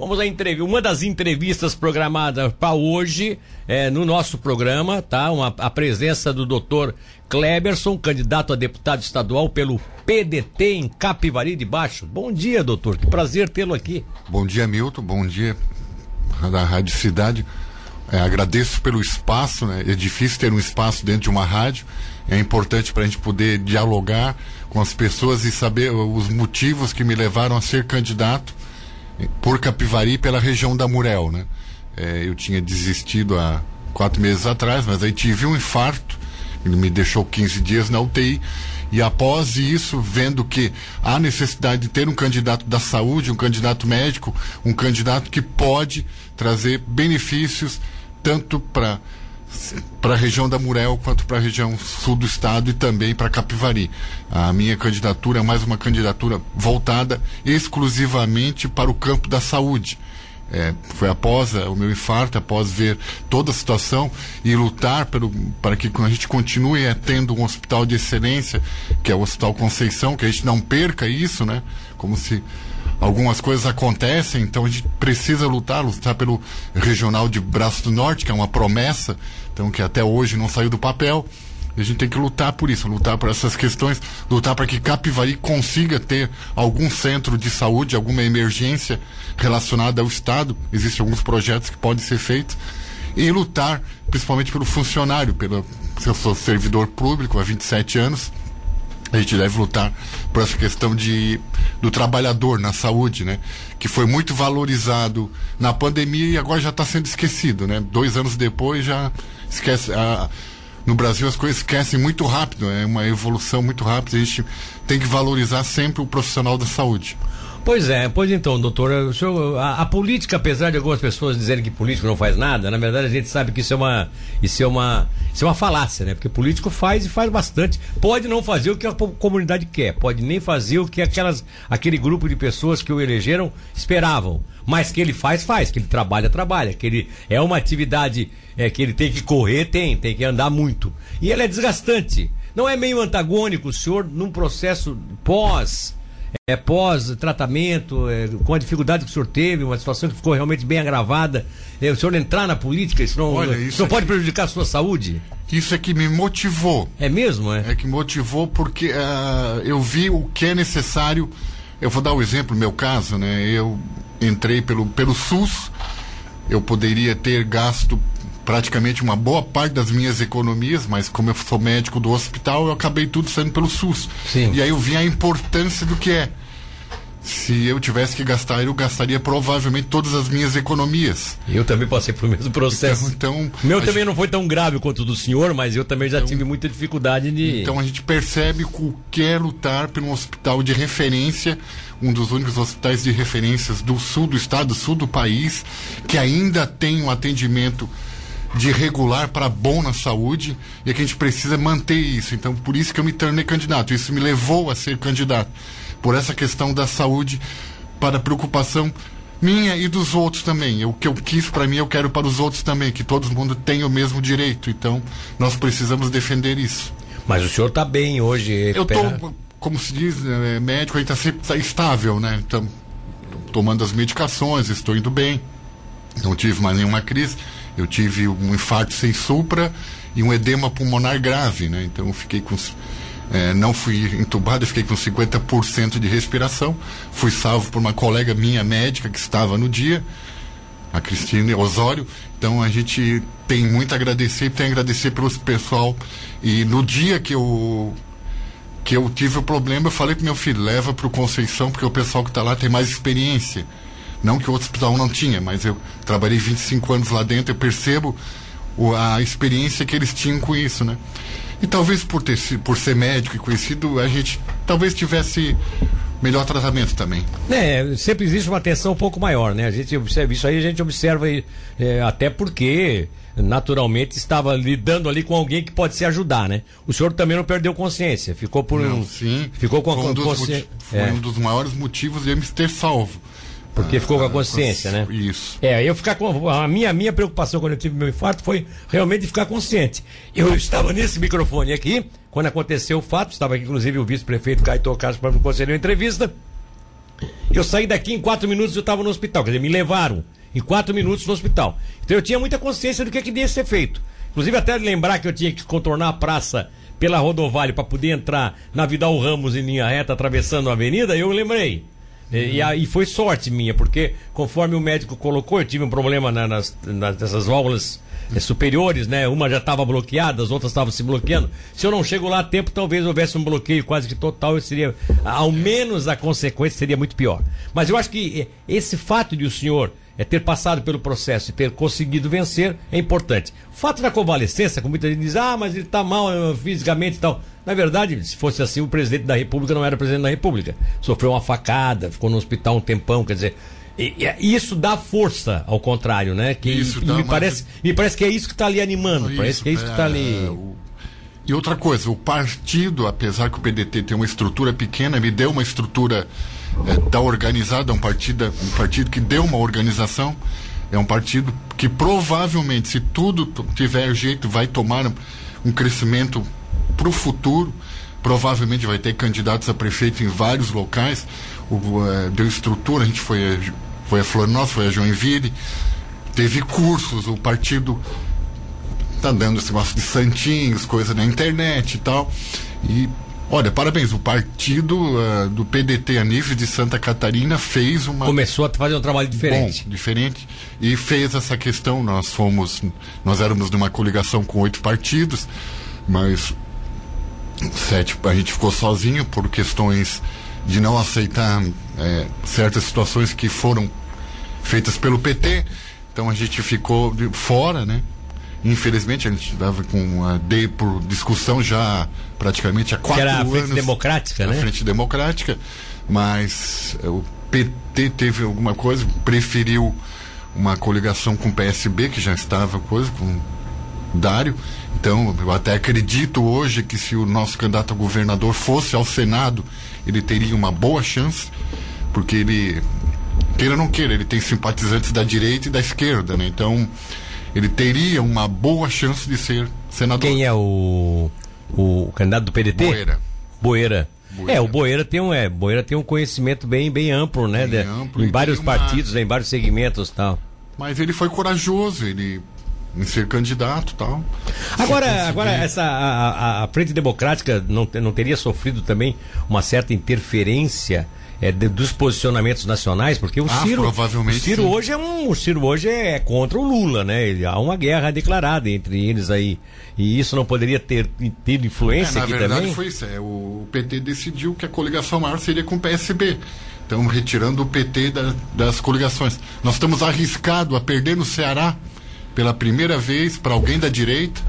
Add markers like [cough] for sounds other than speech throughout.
Vamos à entrevista, uma das entrevistas programadas para hoje é, no nosso programa, tá? Uma, a presença do doutor Kleberson, candidato a deputado estadual pelo PDT em Capivari de Baixo. Bom dia, doutor. Que prazer tê-lo aqui. Bom dia, Milton. Bom dia da Rádio Cidade. É, agradeço pelo espaço, né? É difícil ter um espaço dentro de uma rádio. É importante para a gente poder dialogar com as pessoas e saber os motivos que me levaram a ser candidato por Capivari pela região da Murel, né? É, eu tinha desistido há quatro meses atrás, mas aí tive um infarto, ele me deixou 15 dias na UTI e após isso, vendo que há necessidade de ter um candidato da saúde, um candidato médico, um candidato que pode trazer benefícios tanto para para a região da Murel quanto para a região sul do estado e também para Capivari. A minha candidatura é mais uma candidatura voltada exclusivamente para o campo da saúde. É, foi após é, o meu infarto, após ver toda a situação e lutar pelo, para que a gente continue tendo um hospital de excelência, que é o Hospital Conceição, que a gente não perca isso, né? Como se algumas coisas acontecem, então a gente precisa lutar, lutar pelo Regional de Braço do Norte, que é uma promessa, então que até hoje não saiu do papel. E a gente tem que lutar por isso, lutar por essas questões, lutar para que Capivari consiga ter algum centro de saúde, alguma emergência relacionada ao Estado. Existem alguns projetos que podem ser feitos. E lutar principalmente pelo funcionário, pelo, eu sou servidor público há 27 anos, a gente deve lutar por essa questão de do trabalhador na saúde, né? Que foi muito valorizado na pandemia e agora já está sendo esquecido, né? Dois anos depois já esquece. A, no Brasil as coisas esquecem muito rápido, é uma evolução muito rápida. A gente tem que valorizar sempre o profissional da saúde. Pois é, pois então, doutor, senhor, a, a, política, apesar de algumas pessoas dizerem que político não faz nada, na verdade a gente sabe que isso é uma, isso é uma, isso é uma falácia, né? Porque político faz e faz bastante. Pode não fazer o que a comunidade quer, pode nem fazer o que aquelas, aquele grupo de pessoas que o elegeram esperavam. Mas que ele faz, faz, que ele trabalha, trabalha, que ele é uma atividade é, que ele tem que correr, tem, tem que andar muito. E ela é desgastante. Não é meio antagônico o senhor num processo pós é, pós-tratamento, é, com a dificuldade que o senhor teve, uma situação que ficou realmente bem agravada, é, o senhor entrar na política, isso não, Olha, isso, não pode que, prejudicar a sua saúde? Isso é que me motivou. É mesmo, é? É que motivou porque uh, eu vi o que é necessário. Eu vou dar o um exemplo no meu caso, né? Eu entrei pelo, pelo SUS, eu poderia ter gasto praticamente uma boa parte das minhas economias, mas como eu sou médico do hospital, eu acabei tudo saindo pelo SUS. Sim. E aí eu vi a importância do que é. Se eu tivesse que gastar, eu gastaria provavelmente todas as minhas economias. Eu também passei pelo mesmo processo. Então, então meu também gente... não foi tão grave quanto o do senhor, mas eu também já então, tive muita dificuldade de. Então a gente percebe o que é lutar por um hospital de referência, um dos únicos hospitais de referências do sul do estado, do sul do país, que ainda tem um atendimento de regular para bom na saúde e que a gente precisa manter isso. Então, por isso que eu me tornei candidato. Isso me levou a ser candidato. Por essa questão da saúde, para preocupação minha e dos outros também. O que eu quis para mim, eu quero para os outros também, que todo mundo tenha o mesmo direito. Então, nós precisamos defender isso. Mas o senhor está bem hoje? Eu estou, como se diz, é, médico, a gente está sempre tá estável, né? Então, tomando as medicações, estou indo bem. Não tive mais nenhuma crise. Eu tive um infarto sem supra e um edema pulmonar grave, né? Então eu fiquei com. É, não fui entubado, fiquei com 50% de respiração. Fui salvo por uma colega minha médica que estava no dia, a Cristina Osório. Então a gente tem muito a agradecer tem a agradecer pelo pessoal. E no dia que eu que eu tive o problema, eu falei pro meu filho, leva para o Conceição, porque o pessoal que está lá tem mais experiência. Não que o hospital não tinha, mas eu trabalhei 25 anos lá dentro, eu percebo o, a experiência que eles tinham com isso, né? E talvez por, ter, por ser médico e conhecido, a gente talvez tivesse melhor tratamento também. É, sempre existe uma atenção um pouco maior, né? A gente observa isso aí, a gente observa é, até porque naturalmente estava lidando ali com alguém que pode se ajudar, né? O senhor também não perdeu consciência, ficou por não, um, sim, ficou com foi a consciência. Foi é. um dos maiores motivos de me ter salvo. Porque ah, ficou com a consciência, né? Isso. É, eu ficar com. A minha, minha preocupação quando eu tive meu infarto foi realmente ficar consciente. Eu estava nesse microfone aqui, quando aconteceu o fato, estava aqui, inclusive, o vice-prefeito Caetano Carlos para me conceder uma entrevista. Eu saí daqui em quatro minutos eu estava no hospital, quer dizer, me levaram em quatro minutos no hospital. Então eu tinha muita consciência do que, que devia ser feito. Inclusive até lembrar que eu tinha que contornar a praça pela rodovalha para poder entrar na Vidal Ramos em linha reta atravessando a avenida, eu lembrei. E, e, foi sorte minha, porque conforme o médico colocou, eu tive um problema na, nas, nas, nessas válvulas é, superiores, né? Uma já estava bloqueada, as outras estavam se bloqueando. Se eu não chego lá a tempo, talvez houvesse um bloqueio quase que total, eu seria, ao menos a consequência seria muito pior. Mas eu acho que esse fato de o senhor é ter passado pelo processo e ter conseguido vencer é importante. O fato da convalescença, como muita gente diz, ah, mas ele está mal eh, fisicamente e tal. Na verdade, se fosse assim, o presidente da República não era presidente da República. Sofreu uma facada, ficou no hospital um tempão, quer dizer. E, e, isso dá força, ao contrário, né? Que isso me, parece, me parece que é isso que está ali animando. Isso, parece que é isso que está ali. É, o... E outra coisa, o partido, apesar que o PDT tem uma estrutura pequena, me deu uma estrutura é, da organizada, é um partido, um partido que deu uma organização, é um partido que provavelmente, se tudo tiver jeito, vai tomar um crescimento para o futuro. Provavelmente vai ter candidatos a prefeito em vários locais. O, é, deu estrutura, a gente foi, foi a Florianópolis, foi a Joinville, teve cursos, o partido tá dando esse negócio de santinhos, coisa na internet e tal. E Olha, parabéns. O partido uh, do PDT a nível de Santa Catarina fez uma. Começou a fazer um trabalho diferente. Bom, diferente. E fez essa questão. Nós fomos. Nós éramos numa coligação com oito partidos, mas sete, a gente ficou sozinho por questões de não aceitar é, certas situações que foram feitas pelo PT. Então a gente ficou de fora, né? Infelizmente, a gente estava com a D por discussão já praticamente há quatro anos. Que era a Frente Democrática, né? A Frente Democrática, mas eh, o PT teve alguma coisa, preferiu uma coligação com o PSB, que já estava coisa, com Dário. Então, eu até acredito hoje que se o nosso candidato a governador fosse ao Senado, ele teria uma boa chance, porque ele, queira ou não queira, ele tem simpatizantes da direita e da esquerda, né? Então, ele teria uma boa chance de ser senador. Quem é o, o candidato do PDT? Boeira. Boeira. Boeira. É, o Boeira tem um, é, Boeira tem um conhecimento bem, bem amplo, né? Bem de, amplo, em vários partidos, uma... em vários segmentos tal. Mas ele foi corajoso, ele em ser candidato tal. Agora, agora essa a, a, Frente Democrática não, não teria sofrido também uma certa interferência é, de, dos posicionamentos nacionais, porque o ah, Ciro, provavelmente o Ciro hoje é um, o Ciro hoje é contra o Lula, né? Ele, há uma guerra declarada entre eles aí. E isso não poderia ter tido influência é, aqui também? Na verdade foi isso. É, o PT decidiu que a coligação maior seria com o PSB. Então, retirando o PT da, das coligações. Nós estamos arriscados a perder no Ceará pela primeira vez para alguém da direita.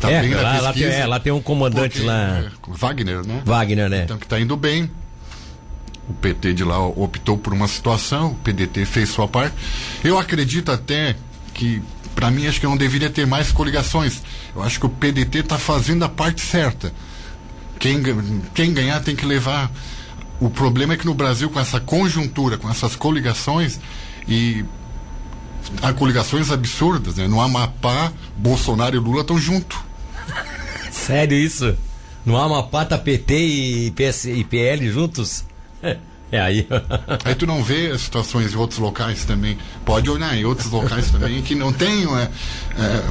Tá é, bem lá, lá, tem, é, lá tem um comandante porque, lá. É, Wagner, né? Wagner, né? Então que está indo bem o PT de lá optou por uma situação, o PDT fez sua parte. Eu acredito até que, para mim, acho que não deveria ter mais coligações. Eu acho que o PDT está fazendo a parte certa. Quem, quem ganhar tem que levar. O problema é que no Brasil, com essa conjuntura, com essas coligações, e há coligações absurdas, né? No Amapá, Bolsonaro e Lula estão juntos. Sério isso? No Amapá tá PT e, PS, e PL juntos? É aí. [laughs] aí tu não vê as situações em outros locais também. Pode olhar em outros locais também que não tem. É, é,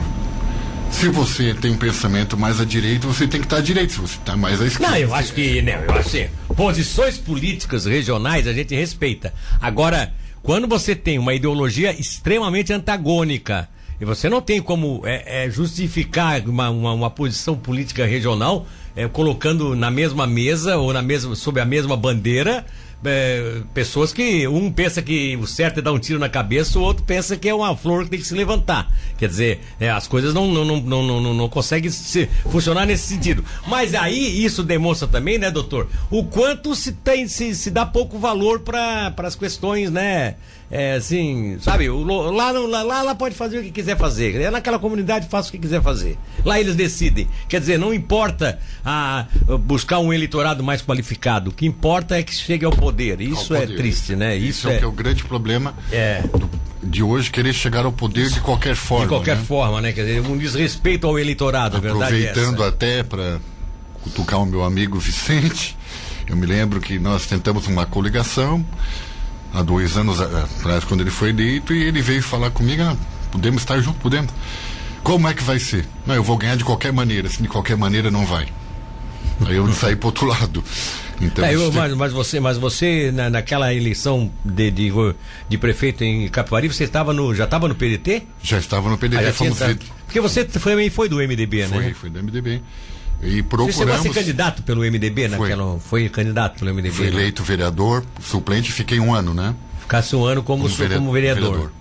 se você tem um pensamento mais à direita, você tem que estar à direita. Se você está mais à esquerda. Não, eu acho que. Não, eu acho assim, posições políticas regionais a gente respeita. Agora, quando você tem uma ideologia extremamente antagônica. E você não tem como é, é, justificar uma, uma, uma, posição política regional é, colocando na mesma mesa ou na mesma, sob a mesma bandeira é, pessoas que um pensa que o certo é dar um tiro na cabeça, o outro pensa que é uma flor que tem que se levantar. Quer dizer, é, as coisas não, não, não, não, não, não conseguem se, funcionar nesse sentido. Mas aí isso demonstra também, né, doutor, o quanto se tem se, se dá pouco valor para as questões, né? é, assim, sabe, lá, lá, lá, lá pode fazer o que quiser fazer. É naquela comunidade faça o que quiser fazer. Lá eles decidem. Quer dizer, não importa a, buscar um eleitorado mais qualificado. O que importa é que chegue ao poder. Isso ao é poder. é triste, né? Isso, Isso é, é, é, o grande problema é. Do, de hoje, querer chegar ao poder de qualquer forma. De qualquer né? forma, né? Quer dizer, um desrespeito ao eleitorado, Aproveitando até para cutucar o meu amigo Vicente Eu me lembro que nós tentamos uma coligação há dois anos atrás, quando ele foi eleito, e ele veio falar comigo: ah, podemos estar juntos, podemos. Como é que vai ser? Não, eu vou ganhar de qualquer maneira, se de qualquer maneira não vai. Aí eu saí para outro lado. Então, é, eu, mas, mas, você, mas você na, naquela eleição de, de, de, prefeito em Capivari, você estava no, já estava no PDT? Já estava no PDT. Ah, fomos Porque você foi, foi do MDB, foi, né? Foi, foi do MDB. E procuramos... Você chegou a ser candidato pelo MDB naquela. Foi, foi candidato pelo MDB? Fui né? eleito vereador, suplente, fiquei um ano, né? Ficasse um ano como, como, vereador. Como vereador. vereador.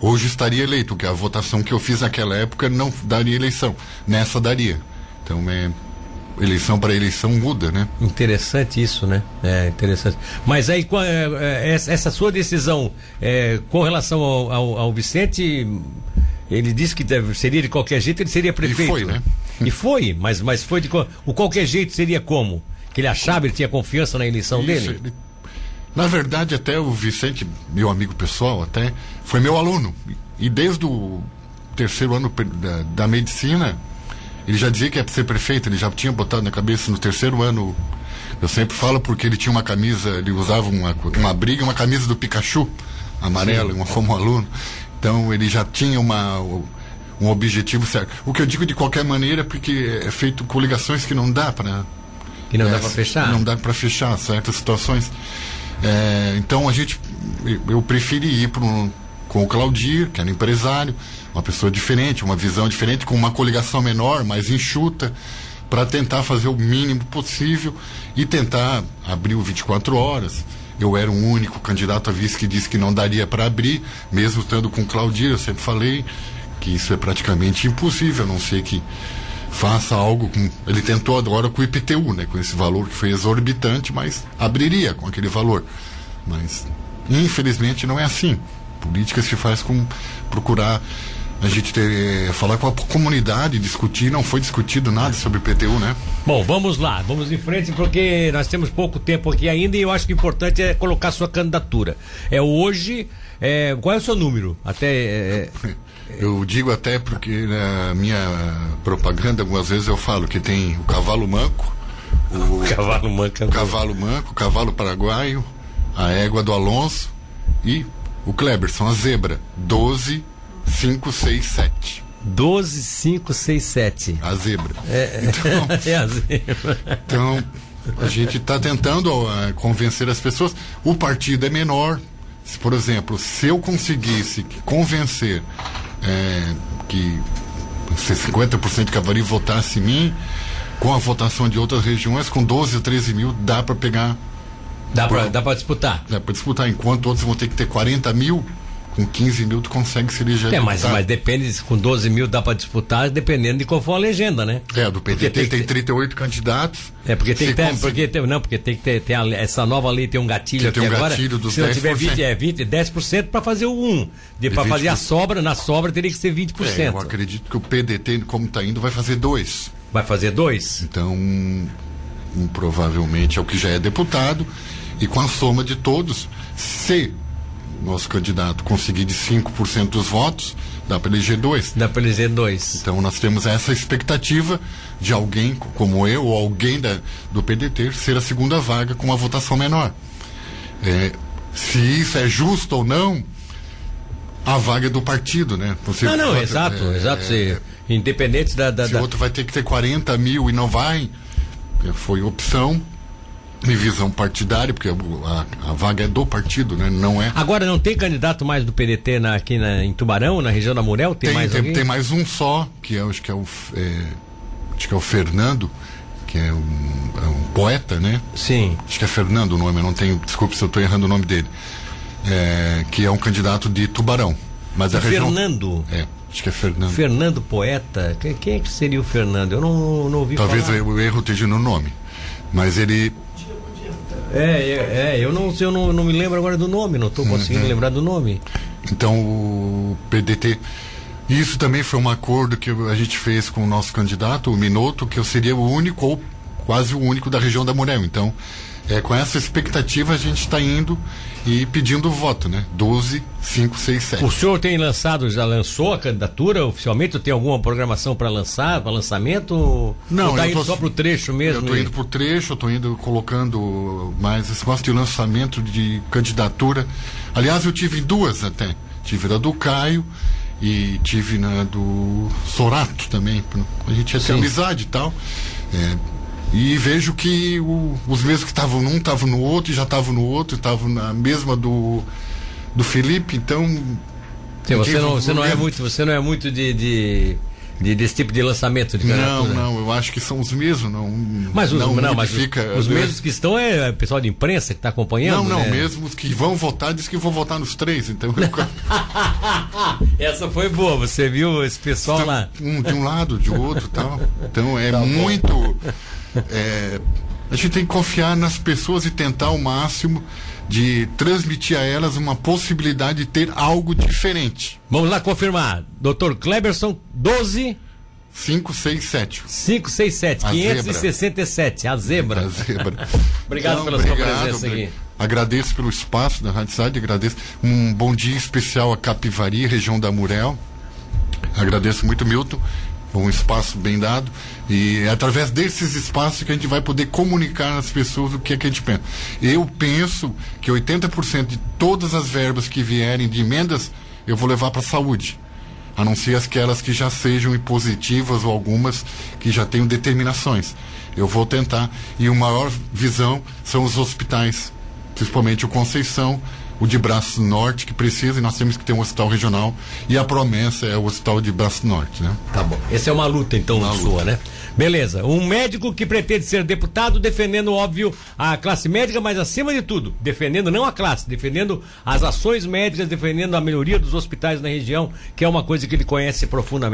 Hoje estaria eleito, porque a votação que eu fiz naquela época não daria eleição. Nessa daria. Então é eleição para eleição muda, né? Interessante isso, né? É interessante. Mas aí é, é, essa sua decisão é, com relação ao, ao, ao, Vicente, ele disse que seria de qualquer jeito, ele seria prefeito. E foi, né? E foi, mas, mas foi de o qualquer jeito seria como? Que ele achava, ele tinha confiança na eleição isso, dele? Ele, na verdade, até o Vicente, meu amigo pessoal, até foi meu aluno. E desde o terceiro ano da, da medicina, ele já dizia que ia ser prefeito, ele já tinha botado na cabeça no terceiro ano. Eu sempre falo porque ele tinha uma camisa, ele usava uma, uma briga, uma camisa do Pikachu, amarela, uma, como aluno. Então ele já tinha uma, um objetivo certo. O que eu digo de qualquer maneira, porque é feito coligações que não dá para. Que não é, dá para fechar? Não dá para fechar certas situações. É, então a gente. Eu preferi ir um, com o Claudir, que era empresário uma pessoa diferente, uma visão diferente, com uma coligação menor, mais enxuta, para tentar fazer o mínimo possível e tentar abrir o 24 horas. Eu era o único candidato a vice que disse que não daria para abrir, mesmo estando com Claudir, eu sempre falei que isso é praticamente impossível, a não ser que faça algo com. Ele tentou agora com o IPTU, né? Com esse valor que foi exorbitante, mas abriria com aquele valor. Mas infelizmente não é assim. Política se faz com procurar a gente ter, falar com a comunidade, discutir, não foi discutido nada sobre o PTU, né? Bom, vamos lá, vamos em frente porque nós temos pouco tempo aqui ainda e eu acho que o importante é colocar sua candidatura. É hoje, é, qual é o seu número? Até. É, é eu digo até porque na minha propaganda algumas vezes eu falo que tem o cavalo manco, o, [laughs] cavalo manco, o cavalo manco, o cavalo paraguaio, a égua do Alonso e o Kleberson, a zebra, 12 5, 6, 7. 12, 5, 6, 7. A zebra. É, então, [laughs] é a zebra. Então, a gente está tentando uh, convencer as pessoas. O partido é menor. Se, por exemplo, se eu conseguisse convencer é, que 50% de Cavari votasse em mim, com a votação de outras regiões, com 12 ou 13 mil, dá para pegar. Dá para disputar? Dá para disputar, enquanto outros vão ter que ter 40 mil com 15 mil tu consegue se eleger é, mas, mas depende, com 12 mil dá para disputar, dependendo de qual for a legenda, né? É, do PT tem, tem 38 candidatos. É, porque tem que ter, porque tem, não, porque tem que ter, tem a, essa nova lei tem um gatilho tem um agora. Gatilho dos se não tiver 20, é 20, 10% para fazer o 1. Para fazer a sobra, na sobra teria que ser 20%. É, eu acredito que o PDT, como está indo, vai fazer 2. Vai fazer 2? Então, provavelmente é o que já é deputado. E com a soma de todos, se nosso candidato conseguir de 5% dos votos, dá para eleger dois. Dá para eleger dois. Então nós temos essa expectativa de alguém como eu ou alguém da, do PDT ser a segunda vaga com uma votação menor. É, se isso é justo ou não, a vaga é do partido, né? Você não, não, exato, é, exato. É, independente da, da. Se o outro vai ter que ter 40 mil e não vai, é, foi opção em visão partidária, porque a, a, vaga é do partido, né? Não é. Agora não tem candidato mais do PDT na, aqui na, em Tubarão, na região da Murel? Tem, tem mais tem, tem, mais um só, que é, acho que é o é, acho que é o Fernando, que é um, é um, poeta, né? Sim. Acho que é Fernando o nome, eu não tenho, desculpe se eu estou errando o nome dele. É, que é um candidato de Tubarão. Mas a Fernando? Região, é. Acho que é Fernando. Fernando Poeta? Quem, quem é que seria o Fernando? Eu não, não ouvi Talvez falar. Talvez o erro esteja no nome. Mas ele é, é, é, eu, não, eu não, não me lembro agora do nome, não estou conseguindo uhum. lembrar do nome. Então o PDT. Isso também foi um acordo que a gente fez com o nosso candidato, o Minuto, que eu seria o único, ou quase o único da região da Murel. Então, É, com essa expectativa a gente está indo e pedindo voto, né? 12, 5, 6, 7. O senhor tem lançado, já lançou a candidatura oficialmente? Tem alguma programação para lançar, para lançamento? Não, ou tá eu indo tô- só pro trecho mesmo? Eu estou e- indo por trecho, eu estou indo colocando mais esse negócio de lançamento de candidatura. Aliás, eu tive duas até. Tive a do Caio e tive na do Sorato também. A gente ia ter amizade e tal. É, e vejo que o- os mesmos que estavam num estavam no outro e já estavam no outro, estavam na mesma do, do Felipe, então. Sim, você, não, você não é muito, você não é muito de, de, de- desse tipo de lançamento de Não, candidatura. não, eu acho que são os mesmos, não. Mas os, não, mas os, modifica, os né? mesmos que estão é o pessoal de imprensa que está acompanhando? Não, não, né? mesmo os que vão votar, diz que vão votar nos três, então [laughs] [laughs] Essa foi boa, você viu esse pessoal lá? um de um lado, de outro e tal. [laughs] Então é Tá bom. É, a gente tem que confiar nas pessoas e tentar ao máximo de transmitir a elas uma possibilidade de ter algo diferente. Vamos lá confirmar. Dr. Kleberson, 12 5, 6, 7. 567, A 567, a zebra. A zebra. [laughs] Obrigado pela sua presença obri- aqui. Agradeço pelo espaço da Rádio Cidade, agradeço. Um bom dia especial a Capivari, região da Murel. Agradeço muito, Milton. Um espaço bem dado. E é através desses espaços que a gente vai poder comunicar às pessoas o que é que a gente pensa. Eu penso que 80% de todas as verbas que vierem de emendas eu vou levar para a saúde. A não ser aquelas que já sejam impositivas ou algumas que já tenham determinações. Eu vou tentar. E o maior visão são os hospitais, principalmente o Conceição, o de Braço Norte, que precisa, e nós temos que ter um hospital regional. E a promessa é o hospital de Braço Norte, né? Tá bom. Essa é uma luta, então, Uma sua, luta. né? Beleza. Um médico que pretende ser deputado, defendendo, óbvio, a classe médica, mas acima de tudo, defendendo não a classe, defendendo as ações médicas, defendendo a melhoria dos hospitais na região, que é uma coisa que ele conhece profundamente.